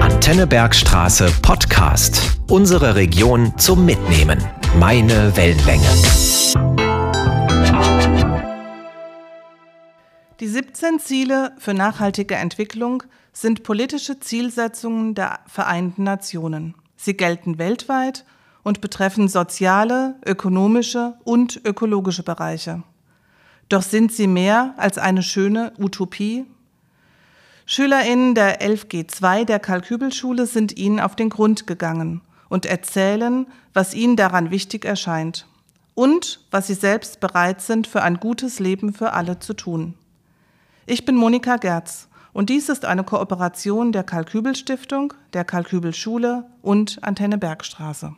Antennebergstraße Podcast. Unsere Region zum Mitnehmen. Meine Wellenlänge. Die 17 Ziele für nachhaltige Entwicklung sind politische Zielsetzungen der Vereinten Nationen. Sie gelten weltweit und betreffen soziale, ökonomische und ökologische Bereiche. Doch sind sie mehr als eine schöne Utopie? SchülerInnen der 11G2 der Kalkübelschule sind ihnen auf den Grund gegangen und erzählen, was ihnen daran wichtig erscheint und was sie selbst bereit sind, für ein gutes Leben für alle zu tun. Ich bin Monika Gerz und dies ist eine Kooperation der Kalkübel-Stiftung, der Kalkübel-Schule und Antenne Bergstraße.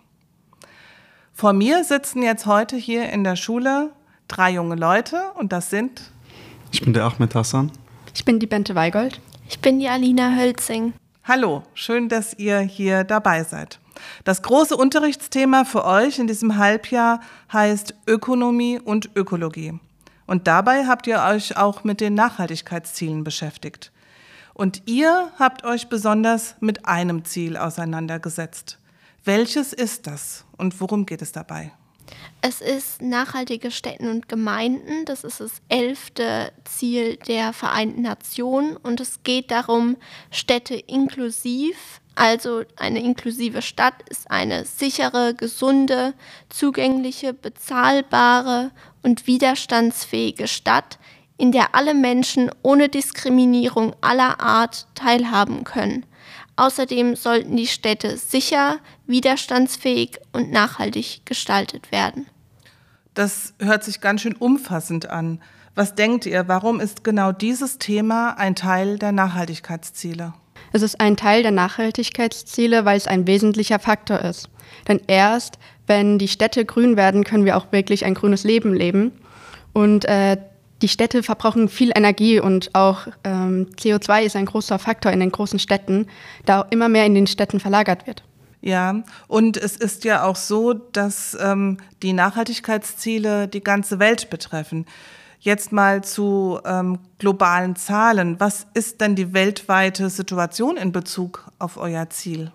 Vor mir sitzen jetzt heute hier in der Schule drei junge Leute und das sind. Ich bin der Ahmed Hassan. Ich bin die Bente Weigold. Ich bin die Alina Hölzing. Hallo, schön, dass ihr hier dabei seid. Das große Unterrichtsthema für euch in diesem Halbjahr heißt Ökonomie und Ökologie. Und dabei habt ihr euch auch mit den Nachhaltigkeitszielen beschäftigt. Und ihr habt euch besonders mit einem Ziel auseinandergesetzt. Welches ist das und worum geht es dabei? Es ist nachhaltige Städten und Gemeinden. Das ist das elfte Ziel der Vereinten Nationen. Und es geht darum, Städte inklusiv, also eine inklusive Stadt ist eine sichere, gesunde, zugängliche, bezahlbare und widerstandsfähige Stadt, in der alle Menschen ohne Diskriminierung aller Art teilhaben können. Außerdem sollten die Städte sicher, widerstandsfähig und nachhaltig gestaltet werden. Das hört sich ganz schön umfassend an. Was denkt ihr, warum ist genau dieses Thema ein Teil der Nachhaltigkeitsziele? Es ist ein Teil der Nachhaltigkeitsziele, weil es ein wesentlicher Faktor ist. Denn erst, wenn die Städte grün werden, können wir auch wirklich ein grünes Leben leben. Und äh, die Städte verbrauchen viel Energie und auch ähm, CO2 ist ein großer Faktor in den großen Städten, da auch immer mehr in den Städten verlagert wird. Ja, und es ist ja auch so, dass ähm, die Nachhaltigkeitsziele die ganze Welt betreffen. Jetzt mal zu ähm, globalen Zahlen. Was ist denn die weltweite Situation in Bezug auf euer Ziel?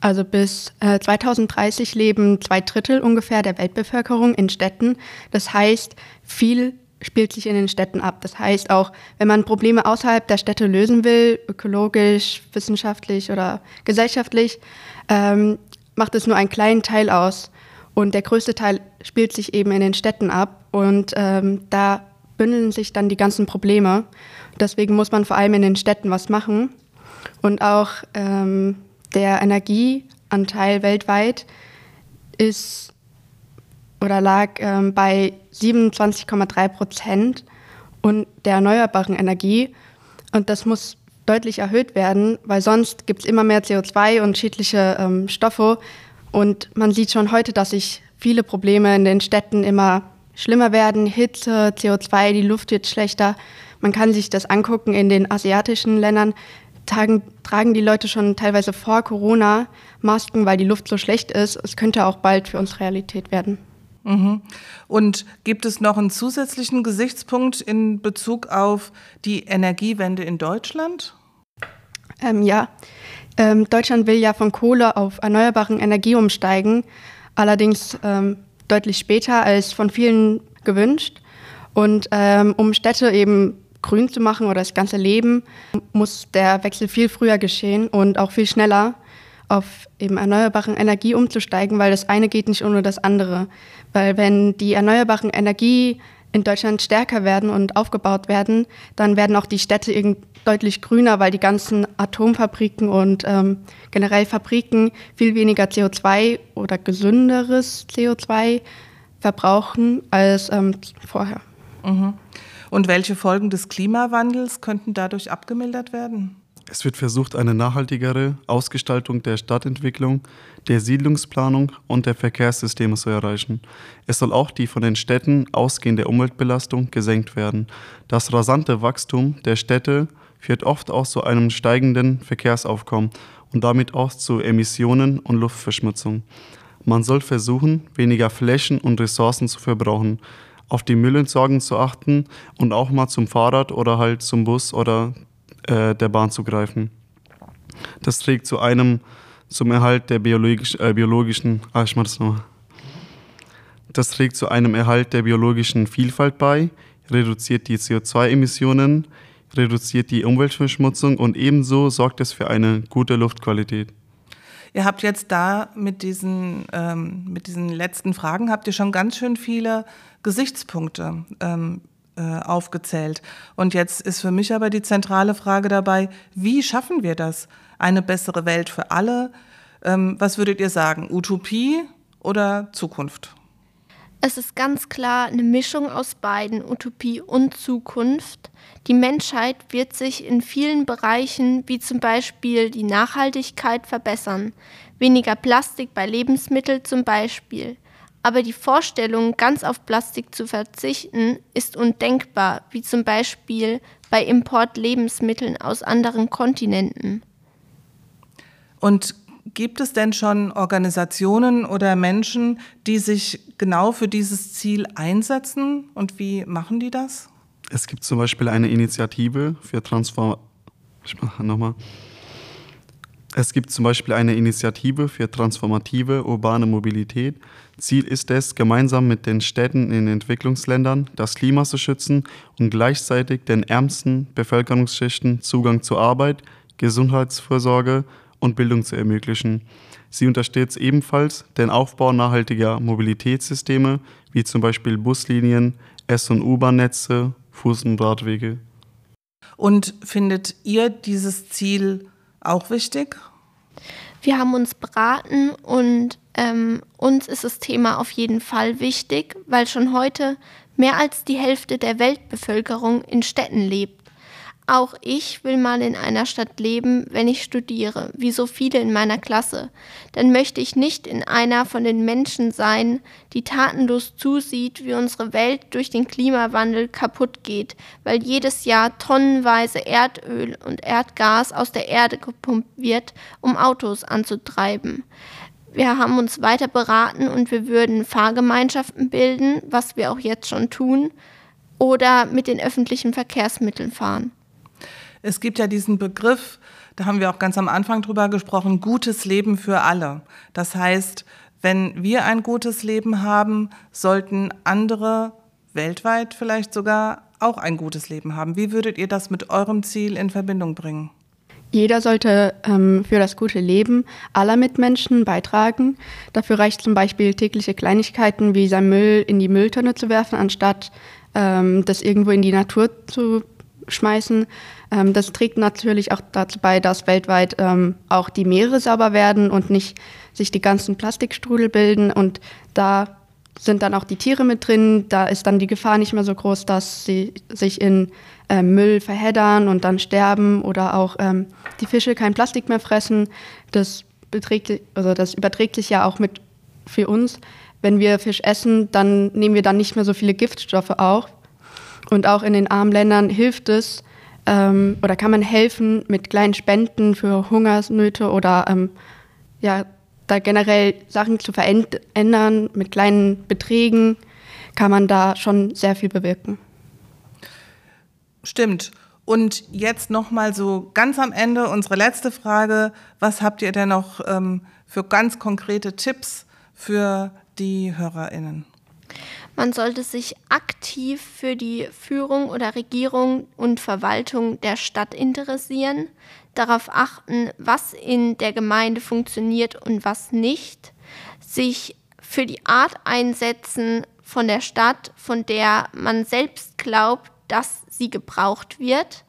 Also bis äh, 2030 leben zwei Drittel ungefähr der Weltbevölkerung in Städten. Das heißt, viel spielt sich in den Städten ab. Das heißt auch, wenn man Probleme außerhalb der Städte lösen will, ökologisch, wissenschaftlich oder gesellschaftlich, ähm, macht es nur einen kleinen Teil aus. Und der größte Teil spielt sich eben in den Städten ab. Und ähm, da bündeln sich dann die ganzen Probleme. Deswegen muss man vor allem in den Städten was machen. Und auch ähm, der Energieanteil weltweit ist oder lag ähm, bei 27,3 Prozent und der erneuerbaren Energie. Und das muss deutlich erhöht werden, weil sonst gibt es immer mehr CO2 und schädliche ähm, Stoffe. Und man sieht schon heute, dass sich viele Probleme in den Städten immer schlimmer werden. Hitze, CO2, die Luft wird schlechter. Man kann sich das angucken in den asiatischen Ländern. Tragen, tragen die Leute schon teilweise vor Corona Masken, weil die Luft so schlecht ist. Es könnte auch bald für uns Realität werden. Mhm. Und gibt es noch einen zusätzlichen Gesichtspunkt in Bezug auf die Energiewende in Deutschland? Ähm, ja, ähm, Deutschland will ja von Kohle auf erneuerbaren Energie umsteigen, allerdings ähm, deutlich später als von vielen gewünscht. Und ähm, um Städte eben grün zu machen oder das ganze Leben, muss der Wechsel viel früher geschehen und auch viel schneller auf eben erneuerbaren Energie umzusteigen, weil das eine geht nicht ohne das andere. Weil wenn die erneuerbaren Energie in Deutschland stärker werden und aufgebaut werden, dann werden auch die Städte deutlich grüner, weil die ganzen Atomfabriken und ähm, generell Fabriken viel weniger CO2 oder gesünderes CO2 verbrauchen als ähm, vorher. Mhm. Und welche Folgen des Klimawandels könnten dadurch abgemildert werden? Es wird versucht, eine nachhaltigere Ausgestaltung der Stadtentwicklung, der Siedlungsplanung und der Verkehrssysteme zu erreichen. Es soll auch die von den Städten ausgehende Umweltbelastung gesenkt werden. Das rasante Wachstum der Städte führt oft auch zu einem steigenden Verkehrsaufkommen und damit auch zu Emissionen und Luftverschmutzung. Man soll versuchen, weniger Flächen und Ressourcen zu verbrauchen, auf die Müllentsorgung zu achten und auch mal zum Fahrrad oder halt zum Bus oder äh, der Bahn zu greifen. Das trägt zu einem zum Erhalt der biologisch, äh, biologischen, ah, ich mach das nochmal. Das trägt zu einem Erhalt der biologischen Vielfalt bei, reduziert die CO2-Emissionen, reduziert die Umweltverschmutzung und ebenso sorgt es für eine gute Luftqualität. Ihr habt jetzt da mit diesen, ähm, mit diesen letzten Fragen, habt ihr schon ganz schön viele Gesichtspunkte ähm, äh, aufgezählt. Und jetzt ist für mich aber die zentrale Frage dabei, wie schaffen wir das? Eine bessere Welt für alle? Ähm, was würdet ihr sagen? Utopie oder Zukunft? Es ist ganz klar eine Mischung aus beiden, Utopie und Zukunft. Die Menschheit wird sich in vielen Bereichen, wie zum Beispiel die Nachhaltigkeit, verbessern. Weniger Plastik bei Lebensmitteln zum Beispiel. Aber die Vorstellung, ganz auf Plastik zu verzichten, ist undenkbar, wie zum Beispiel bei Importlebensmitteln aus anderen Kontinenten. Und gibt es denn schon Organisationen oder Menschen, die sich genau für dieses Ziel einsetzen? Und wie machen die das? Es gibt zum Beispiel eine Initiative für Transform ich mache nochmal. Es gibt zum Beispiel eine Initiative für transformative urbane Mobilität. Ziel ist es, gemeinsam mit den Städten in Entwicklungsländern das Klima zu schützen und gleichzeitig den ärmsten Bevölkerungsschichten Zugang zu Arbeit, Gesundheitsvorsorge und Bildung zu ermöglichen. Sie unterstützt ebenfalls den Aufbau nachhaltiger Mobilitätssysteme, wie zum Beispiel Buslinien, S- und U-Bahn-Netze, Fuß- und Radwege. Und findet ihr dieses Ziel auch wichtig? Wir haben uns beraten und ähm, uns ist das Thema auf jeden Fall wichtig, weil schon heute mehr als die Hälfte der Weltbevölkerung in Städten lebt. Auch ich will mal in einer Stadt leben, wenn ich studiere, wie so viele in meiner Klasse. Dann möchte ich nicht in einer von den Menschen sein, die tatenlos zusieht, wie unsere Welt durch den Klimawandel kaputt geht, weil jedes Jahr tonnenweise Erdöl und Erdgas aus der Erde gepumpt wird, um Autos anzutreiben. Wir haben uns weiter beraten und wir würden Fahrgemeinschaften bilden, was wir auch jetzt schon tun, oder mit den öffentlichen Verkehrsmitteln fahren. Es gibt ja diesen Begriff, da haben wir auch ganz am Anfang drüber gesprochen, gutes Leben für alle. Das heißt, wenn wir ein gutes Leben haben, sollten andere weltweit vielleicht sogar auch ein gutes Leben haben. Wie würdet ihr das mit eurem Ziel in Verbindung bringen? Jeder sollte ähm, für das gute Leben aller Mitmenschen beitragen. Dafür reicht zum Beispiel tägliche Kleinigkeiten wie sein Müll in die Mülltonne zu werfen, anstatt ähm, das irgendwo in die Natur zu schmeißen. Ähm, das trägt natürlich auch dazu bei, dass weltweit ähm, auch die Meere sauber werden und nicht sich die ganzen Plastikstrudel bilden. Und da sind dann auch die Tiere mit drin. Da ist dann die Gefahr nicht mehr so groß, dass sie sich in äh, Müll verheddern und dann sterben oder auch ähm, die Fische kein Plastik mehr fressen. Das, also das überträgt sich ja auch mit für uns. Wenn wir Fisch essen, dann nehmen wir dann nicht mehr so viele Giftstoffe auf. Und auch in den armen Ländern hilft es ähm, oder kann man helfen mit kleinen Spenden für Hungersnöte oder ähm, ja, da generell Sachen zu verändern mit kleinen Beträgen, kann man da schon sehr viel bewirken. Stimmt. Und jetzt noch mal so ganz am Ende unsere letzte Frage: Was habt ihr denn noch ähm, für ganz konkrete Tipps für die HörerInnen? Man sollte sich aktiv für die Führung oder Regierung und Verwaltung der Stadt interessieren, darauf achten, was in der Gemeinde funktioniert und was nicht, sich für die Art einsetzen von der Stadt, von der man selbst glaubt, dass sie gebraucht wird,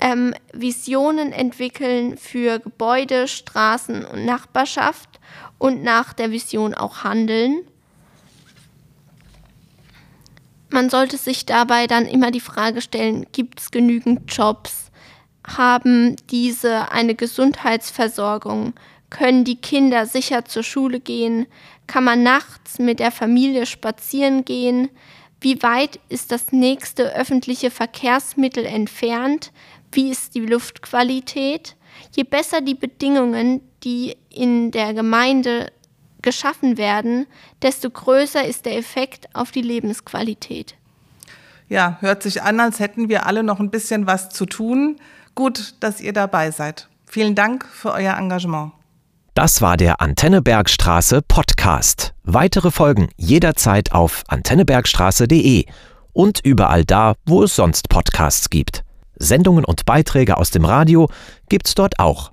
ähm, Visionen entwickeln für Gebäude, Straßen und Nachbarschaft und nach der Vision auch handeln man sollte sich dabei dann immer die Frage stellen, gibt es genügend Jobs? Haben diese eine Gesundheitsversorgung? Können die Kinder sicher zur Schule gehen? Kann man nachts mit der Familie spazieren gehen? Wie weit ist das nächste öffentliche Verkehrsmittel entfernt? Wie ist die Luftqualität? Je besser die Bedingungen, die in der Gemeinde geschaffen werden, desto größer ist der Effekt auf die Lebensqualität. Ja, hört sich an, als hätten wir alle noch ein bisschen was zu tun. gut, dass ihr dabei seid. Vielen Dank für euer Engagement. Das war der Antennebergstraße Podcast. Weitere Folgen jederzeit auf antennebergstraße.de und überall da, wo es sonst Podcasts gibt. Sendungen und Beiträge aus dem Radio gibt's dort auch